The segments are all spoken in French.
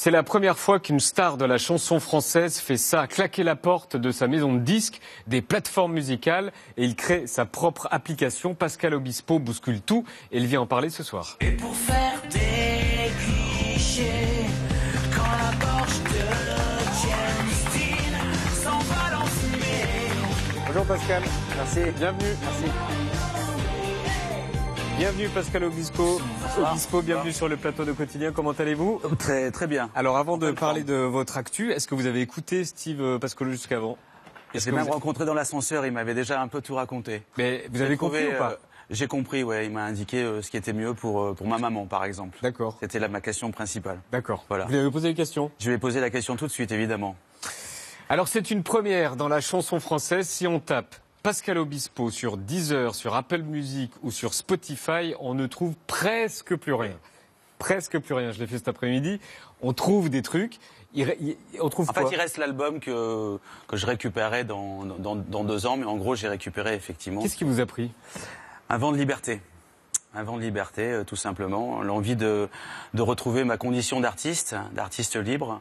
C'est la première fois qu'une star de la chanson française fait ça, claquer la porte de sa maison de disques, des plateformes musicales, et il crée sa propre application. Pascal Obispo bouscule tout, et il vient en parler ce soir. Et pour faire des clichés, quand la Porsche de James Dean s'envole en fumée. Bonjour Pascal, Merci. bienvenue. Merci. Bienvenue Pascal Obispo. Obispo, bienvenue sur le plateau de quotidien. Comment allez-vous Très, très bien. Alors avant de parler de votre actu, est-ce que vous avez écouté Steve euh, Pascolo jusqu'avant? J'ai même vous- rencontré dans l'ascenseur, il m'avait déjà un peu tout raconté. Mais vous avez trouvé, compris ou pas? euh, J'ai compris, ouais. Il m'a indiqué euh, ce qui était mieux pour, euh, pour ma maman, par exemple. D'accord, C'était là ma question principale. d'accord. Voilà. Vous lui avez posé des questions? Je lui ai posé la question tout de suite, évidemment. Alors c'est une première dans la chanson française. Si on tape Pascal Obispo sur Deezer, sur Apple Music ou sur Spotify, on ne trouve presque plus rien. Presque plus rien. Je l'ai fait cet après-midi. On trouve des trucs. Il re- il- on trouve En quoi fait, il reste l'album que, que je récupérais dans, dans, dans deux ans, mais en gros, j'ai récupéré effectivement Qu'est-ce qui vous a pris? Un vent de liberté. Un vent de liberté, euh, tout simplement. L'envie de, de retrouver ma condition d'artiste, d'artiste libre.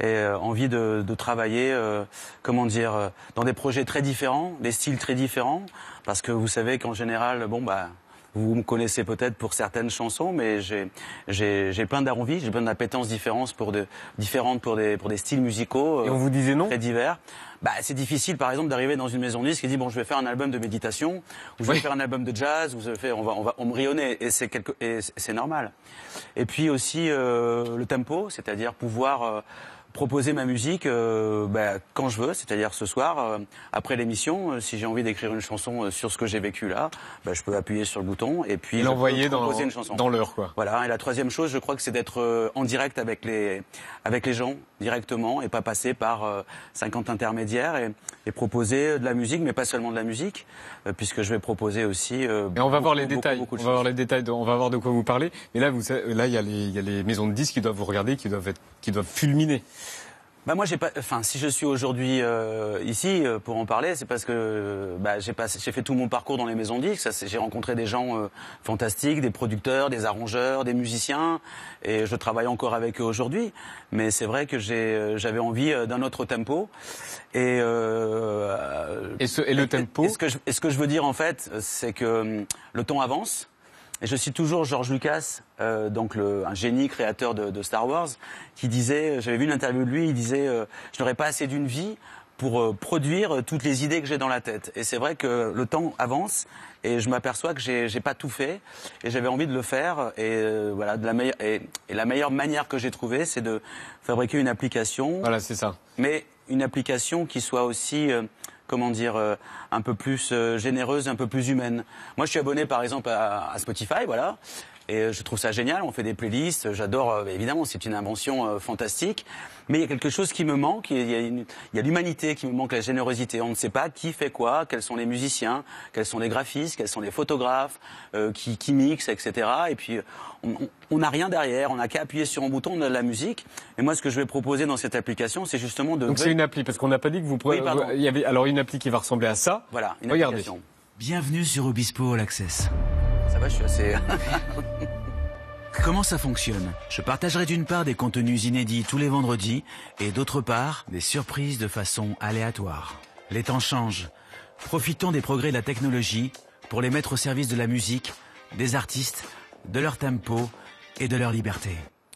Et euh, envie de, de travailler, euh, comment dire, euh, dans des projets très différents, des styles très différents. Parce que vous savez qu'en général, bon, bah, vous me connaissez peut-être pour certaines chansons, mais j'ai j'ai j'ai plein d'envies, j'ai plein d'appétences différentes pour de différentes pour des pour des styles musicaux. Et on vous disait non? très divers. Bah, c'est difficile, par exemple, d'arriver dans une maison de disques et dire bon, je vais faire un album de méditation, ou je vais Oui. faire un album de jazz, ou je vais faire, on va, on va embrionner, et c'est quelque, et c'est normal. Et puis aussi euh, le tempo, c'est-à-dire pouvoir euh, proposer ma musique euh, bah, quand je veux, c'est-à-dire ce soir, euh, après l'émission, euh, si j'ai envie d'écrire une chanson sur ce que j'ai vécu là, bah, je peux appuyer sur le bouton et puis l'envoyer dans, composer une chanson. dans l'heure, quoi. Voilà. Et la troisième chose, je crois que c'est d'être en direct avec les avec les gens directement et pas passer par euh, 50 intermédiaires et, et proposer de la musique, mais pas seulement de la musique, euh, puisque je vais proposer aussi. euh, Et on va beaucoup, voir les beaucoup, détails. beaucoup on va voir les détails. de- on va voir de quoi vous parlez. Mais là, vous, là, il y a les, il y a les maisons de disques qui doivent vous regarder, qui doivent être, qui doivent fulminer. Bah moi j'ai pas, enfin si je suis aujourd'hui euh, ici euh, pour en parler, c'est parce que euh, bah, j'ai fait tout mon parcours dans les maisons de disques. J'ai rencontré des gens euh, fantastiques, des producteurs, des arrangeurs, des musiciens, et je travaille encore avec eux aujourd'hui. Mais c'est vrai que j'ai, euh, j'avais envie d'un autre tempo. Et, euh, Et, ce, et le tempo. et ce, que je, et ce que je veux dire en fait, c'est que hum, le temps avance. Et je cite toujours George Lucas, euh, donc le, un génie créateur de, de Star Wars, qui disait, j'avais vu une interview de lui, il disait, euh, je n'aurais pas assez d'une vie pour euh, produire euh, toutes les idées que j'ai dans la tête. Et c'est vrai que le temps avance et je m'aperçois que j'ai j'ai pas tout fait et j'avais envie de le faire. Et euh, voilà, de la meilleure et, et la meilleure manière que j'ai trouvée, c'est de fabriquer une application Voilà, c'est ça. mais une application qui soit aussi, euh, comment dire, euh, un peu plus euh, généreuse, un peu plus humaine. Moi, je suis abonné, par exemple, à, à Spotify, voilà. Et euh, je trouve ça génial, on fait des playlists, j'adore, euh, évidemment, c'est une invention euh, fantastique. Mais il y a quelque chose qui me manque, il y a, l'humanité qui me manque, la générosité. On ne sait pas qui fait quoi, quels sont les musiciens, quels sont les graphistes, quels sont les photographes, euh, qui, qui mixent, etc. Et puis, euh, on- n'a rien derrière, on n'a qu'à appuyer sur un bouton, on a de la musique. Et moi, ce que je vais proposer dans cette application, c'est justement de... Donc c'est une appli, parce qu'on n'a pas dit que vous pourrez. Oui, pardon. il y avait alors une appli qui va ressembler à ça. Voilà, une Regardez. application. Bienvenue sur Obispo All Access. Ça va, je suis assez... Comment ça fonctionne Je partagerai d'une part des contenus inédits tous les vendredis et d'autre part des surprises de façon aléatoire. Les temps changent. Profitons des progrès de la technologie pour les mettre au service de la musique, des artistes, de leur tempo et de leur liberté.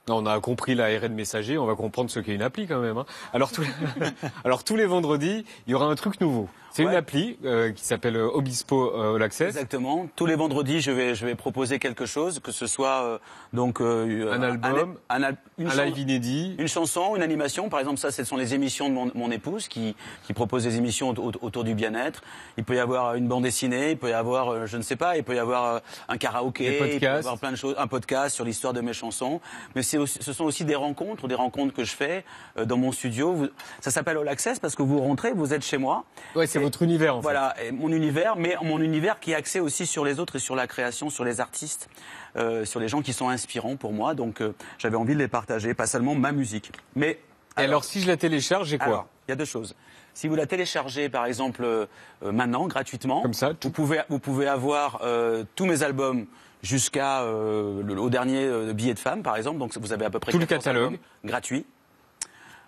On a compris la RN messager, on va comprendre ce qu'est une appli quand même. hein. Alors tous les vendredis, il y aura un truc nouveau. C'est une appli euh, qui s'appelle euh, Obispo euh, All Access. Exactement. Tous les vendredis, je vais, je vais proposer quelque chose, que ce soit euh, donc euh, Un album, un al- une Un live inédit. Une chanson, une animation, par exemple, ça, ce sont les émissions de mon, mon épouse qui, qui propose des émissions au- au- autour du bien-être. Il peut y avoir une bande dessinée, il peut y avoir, euh, je ne sais pas, il peut y avoir un karaoké, il peut y avoir plein de choses, un podcast sur l'histoire de mes chansons. Mais aussi- ce sont aussi des rencontres, des rencontres que je fais euh, dans mon studio. Ça s'appelle All Access parce que vous rentrez, vous êtes chez moi. Ouais, c'est Et- votre univers en fait. Voilà, mon univers, mais mon univers qui est axé aussi sur les autres et sur la création, sur les artistes, euh, sur les gens qui sont inspirants pour moi. Donc euh, j'avais envie de les partager, pas seulement ma musique. Mais Et alors, si je la télécharge, j'ai quoi il y a deux choses. Si vous la téléchargez, par exemple, euh, maintenant, gratuitement, Comme ça, tout- vous pouvez, vous pouvez avoir euh, tous mes albums jusqu'à euh, le- au dernier billet de femme, par exemple. Donc vous avez à peu près Tout le 14 catalogue.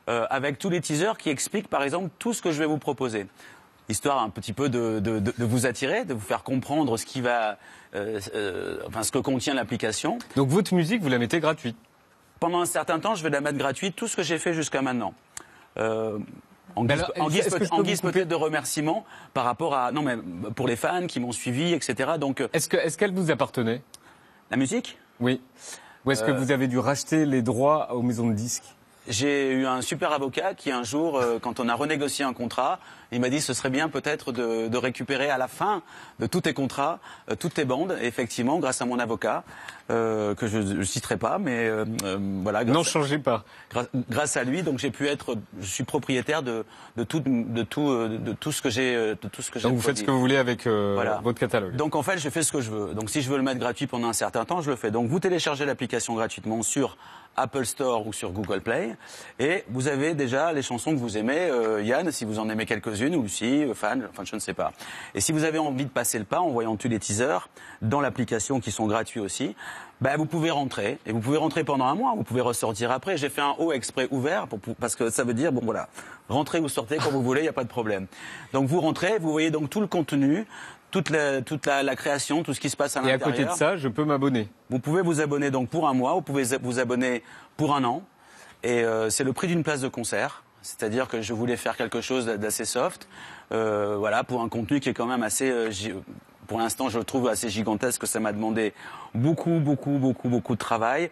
euh, avec tous les teasers qui expliquent, par exemple, tout ce que je vais vous proposer. Histoire un petit peu de, de- de- de vous attirer, de vous faire comprendre ce qui va, euh, euh, enfin ce que contient l'application. Donc votre musique, vous la mettez gratuite. Pendant un certain temps, je vais la mettre gratuite, tout ce que j'ai fait jusqu'à maintenant. Euh, en guise, alors, en en peut-être de remerciement par rapport à non mais pour les fans qui m'ont suivi, etc. Donc euh, Est-ce que est-ce qu'elle vous appartenait? La musique, Oui. Ou est-ce que vous avez dû racheter les droits aux maisons de disques? j'ai eu un super avocat qui un jour, euh, quand on a renégocié un contrat, il m'a dit ce serait bien peut-être de, de récupérer à la fin de tous tes contrats, euh, toutes tes bandes. Et effectivement, grâce à mon avocat, euh, que je ne citerai pas, mais euh, voilà, grâce, Non, changez pas. grâce, grâce à lui, donc j'ai pu être, je suis propriétaire de, de tout, de tout, de tout ce que j'ai, de tout ce que j'ai. Donc vous faites ce que vous voulez avec Voilà. votre catalogue. Donc en fait, je fais ce que je veux. Donc si je veux le mettre gratuit pendant un certain temps, je le fais. Donc vous téléchargez l'application gratuitement sur Apple Store ou sur Google Play et vous avez déjà les chansons que vous aimez. Yann, si vous en aimez ou Lucie, euh, fan, enfin je ne sais pas. Et si vous avez envie de passer le pas en voyant tous les teasers dans l'application qui sont gratuits aussi, ben, vous pouvez rentrer et vous pouvez rentrer pendant un mois. Vous pouvez ressortir après. J'ai fait un haut exprès ouvert pour, pour- parce que ça veut dire bon voilà, rentrez ou sortez quand vous voulez, il n'y a pas de problème. Donc vous rentrez, vous voyez donc tout le contenu, toute la, toute la, la création, tout ce qui se passe à Et à l'intérieur. côté de ça, je peux m'abonner. Vous pouvez vous abonner donc pour un mois, vous pouvez vous abonner pour un an, et euh, c'est le prix d'une place de concert. C'est-à-dire que je voulais faire quelque chose d'assez soft, euh, voilà, pour un contenu qui est quand même assez, euh, pour l'instant, je le trouve assez gigantesque. Ça m'a demandé beaucoup, beaucoup, beaucoup, beaucoup de travail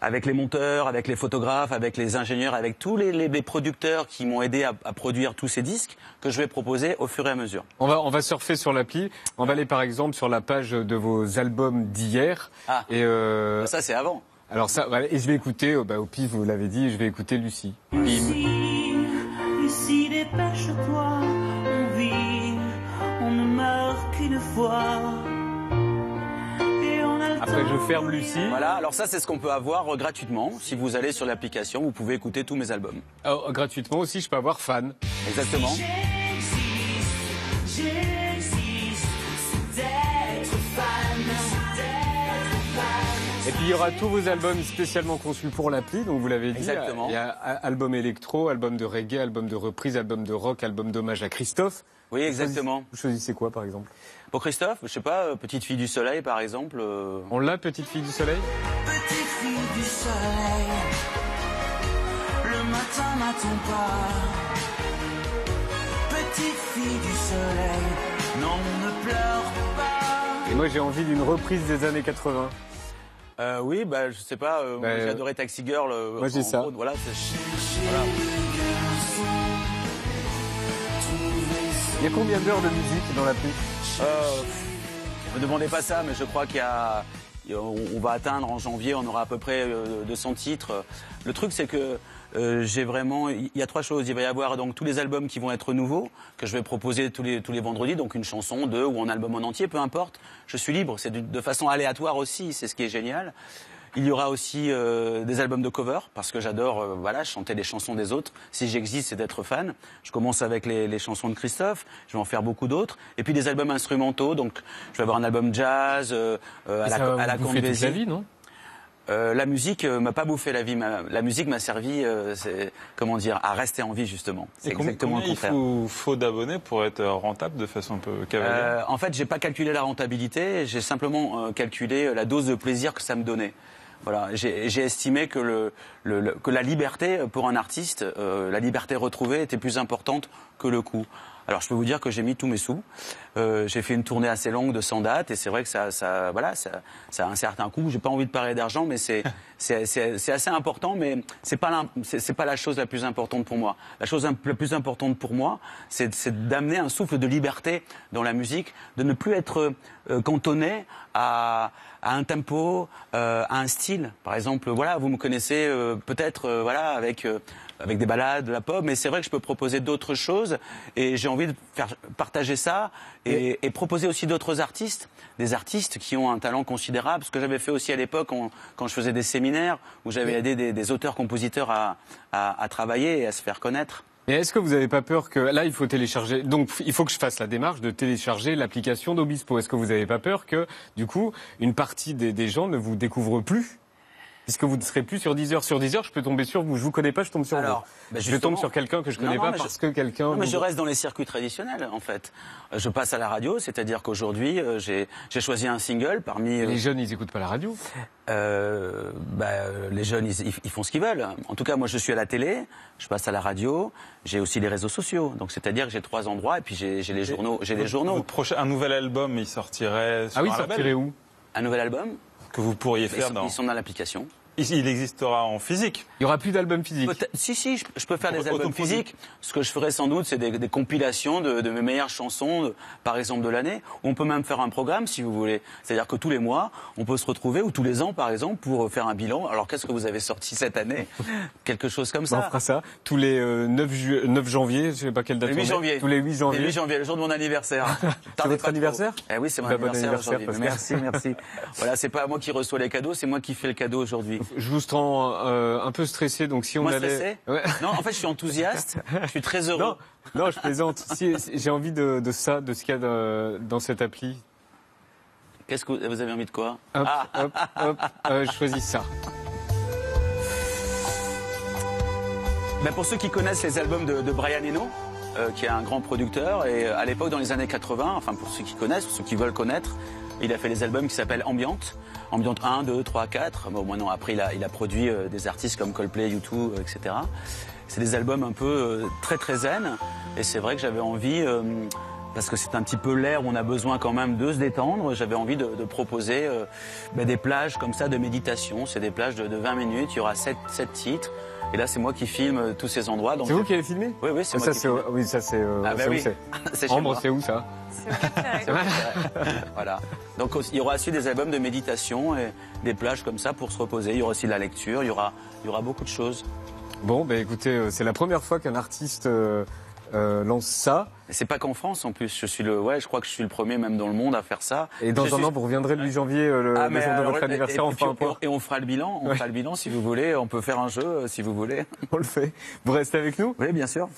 avec les monteurs, avec les photographes, avec les ingénieurs, avec tous les, les- les producteurs qui m'ont aidé à, à produire tous ces disques que je vais proposer au fur et à mesure. On va, on va surfer sur l'appli. On va aller par exemple sur la page de vos albums d'hier. Ah. Et euh, Ça, c'est avant. alors ça, et je vais écouter, bah, au pif, vous l'avez dit, je vais écouter Lucie, on vit, on ne meurt qu'une fois. Et on a le Après, je ferme Lucie. Voilà, alors ça, c'est ce qu'on peut avoir euh, gratuitement. Si vous allez sur l'application, vous pouvez écouter tous mes albums. Alors, gratuitement aussi, je peux avoir fan. Exactement. J'existe, il y aura tous vos albums spécialement conçus pour l'appli, donc vous l'avez dit. Exactement. Il y a a- album électro, album de reggae, album de reprise, album de rock, album d'hommage à Christophe. Oui, exactement. Vous choisissez quoi par exemple? Pour Christophe, je sais pas, euh, Petite fille du soleil, par exemple. euh, On l'a, Petite fille du soleil? Petite fille du soleil, le matin n'attend pas. Petite fille du soleil, non, ne pleure pas. Et moi j'ai envie d'une reprise des années 80. Euh, oui, bah, je sais pas, euh, Bah, moi, j'ai adoré Taxi Girl. euh, moi, j'ai en ça. gros, voilà, c'est- voilà. Il y a combien d'heures de musique dans l'appli Euh, ne me demandez pas ça, mais je crois qu'il y a, on va atteindre en janvier, on aura à peu près euh, 200 titres. Le truc, c'est que euh, j'ai vraiment, il y a trois choses. Il va y avoir donc tous les albums qui vont être nouveaux, que je vais proposer tous les tous les vendredis, donc une chanson, deux ou un album en entier, peu importe. Je suis libre, c'est de, de façon aléatoire aussi, c'est ce qui est génial. Il y aura aussi euh, des albums de cover parce que j'adore euh, voilà chanter les chansons des autres. Si j'existe, c'est d'être fan. Je commence avec les, les chansons de Christophe. Je vais en faire beaucoup d'autres. Et puis des albums instrumentaux. Donc je vais avoir un album jazz euh, euh, à la, à la vie, non? Euh, la musique euh, m'a pas bouffé la vie. Ma- la musique m'a servi, euh, c'est comment dire, à rester en vie justement. C'est Et combien, exactement le combien il contraire. faut, faut d'abonnés pour être rentable de façon un peu cavalière Euh, en fait, j'ai pas calculé la rentabilité, j'ai simplement euh, calculé la dose de plaisir que ça me donnait. Voilà, j'ai j'ai estimé que, le, le- le- que la liberté euh, pour un artiste, euh, la liberté retrouvée était plus importante que le coût. Alors je peux vous dire que j'ai mis tous mes sous. Euh, j'ai fait une tournée assez longue de 100 dates et c'est vrai que ça, ça, voilà, ça, ça a un certain coût. J'ai pas envie de parler d'argent, mais c'est c'est c'est- c'est assez important, mais c'est pas l'im- c'est pas la chose la plus importante pour moi. La chose la plus importante pour moi, c'est c'est d'amener un souffle de liberté dans la musique, de ne plus être euh, cantonné à à un tempo, euh, à un style. Par exemple, voilà, vous me connaissez euh, peut-être, euh, voilà, avec euh, avec des balades, de la pop, mais c'est vrai que je peux proposer d'autres choses et j'ai envie de faire partager ça et, et proposer aussi d'autres artistes, des artistes qui ont un talent considérable. Ce que j'avais fait aussi à l'époque quand je faisais des séminaires où j'avais aidé des, des auteurs-compositeurs à, à, à travailler et à se faire connaître. Et est-ce que vous n'avez pas peur que là, il faut télécharger Donc, il faut que je fasse la démarche de télécharger l'application d'Obispo. Est-ce que vous n'avez pas peur que, du coup, une partie des, des gens ne vous découvrent plus Puisque vous ne serez plus sur 10 heures. Sur 10 heures, je peux tomber sur vous. Je vous connais pas, je tombe sur Alors, vous. bah, je tombe sur quelqu'un que je connais Non, non, pas je- parce que quelqu'un. Non, mais vous- je reste dans les circuits traditionnels, en fait. Euh, Je passe à la radio, c'est-à-dire qu'aujourd'hui, euh, j'ai choisi un single parmi... euh, Les jeunes, ils écoutent pas la radio. Euh, bah, les jeunes, ils, ils font ce qu'ils veulent. En tout cas, moi, je suis à la télé, je passe à la radio, j'ai aussi les réseaux sociaux. Donc, c'est-à-dire que j'ai trois endroits et puis j'ai les journaux. J'ai les journaux. Votre prochain, un nouvel album, il sortirait sur Ah oui, un label sortirait où? Un nouvel album? Que vous pourriez Ils faire sont, dans. ils sont dans l'application. Il il existera en physique. Il y aura plus d'album physique. Si, si, je, je peux faire des albums physiques. Ce que je ferai sans doute, c'est des, des compilations de, de mes meilleures chansons, de- par exemple de l'année. On peut même faire un programme, si vous voulez. C'est-à-dire que tous les mois, on peut se retrouver, ou tous les ans, par exemple, pour faire un bilan. Alors, qu'est-ce que vous avez sorti cette année? Quelque chose comme On ça. fera ça tous les euh, 9, ju- 9 janvier, je sais pas quelle date. Le 8 on est. janvier. Tous les 8 janvier. Le 8 janvier, le jour de mon anniversaire. C'est votre anniversaire? Eh oui, c'est mon Bah, bon anniversaire, anniversaire, aujourd'hui. Merci, merci. voilà, c'est pas moi qui reçois les cadeaux, c'est moi qui fais le cadeau aujourd'hui. Je vous sens euh, un peu stressé, donc si on Moi allait. stressé Ouais. Non, en fait, je suis enthousiaste. Je suis très heureux. Non, non, je plaisante. Si, si- j'ai envie de, de ça, de ce qu'il y a de- dans cette appli. Qu'est-ce que vous vous avez envie de quoi? Hop, Ah, hop, hop, euh, je choisis ça. Ben, pour ceux qui connaissent les albums de, de Brian Eno, euh, qui est un grand producteur, et à l'époque, dans les années 80, enfin pour ceux qui connaissent, pour ceux qui veulent connaître, il a fait des albums qui s'appellent Ambient, Ambient 1, 2, 3, 4. Bon, maintenant, après, il a, produit euh, des artistes comme Coldplay, U2, euh, etc. C'est des albums un peu euh, très très zen, et c'est vrai que j'avais envie, parce que c'est un petit peu l'air où on a besoin quand même de se détendre, j'avais envie de, de proposer euh, ben, des plages comme ça de méditation. C'est des plages de, de 20 minutes, il y aura 7, titres. Et là, c'est moi qui filme euh, tous ces endroits. C'est vous qui avez filmé? Oui, oui, c'est Ah, moi ça, qui c'est, filme. oui, ça c'est. euh, Ah c'est où oui. c'est C'est chez Ambre, c'est où ça? C'est vrai? voilà. Donc il y aura aussi des albums de méditation et des plages comme ça pour se reposer. Il y aura aussi de la lecture. Il y aura, il y aura beaucoup de choses. Bon, ben écoutez, euh, c'est la première fois qu'un artiste euh, euh, lance ça. Et c'est pas qu'en France en plus. Je suis le, ouais, je crois que je suis le premier même dans le monde à faire ça. Et dans Je un suis- an, vous reviendrez le 8 janvier, euh, le, Ah, le jour de votre et- anniversaire, et, on puis, fera un point. et on fera le bilan. On Ouais. fera le bilan si vous voulez. On peut faire un jeu euh, si vous voulez. On le fait. Vous restez avec nous? Oui, bien sûr.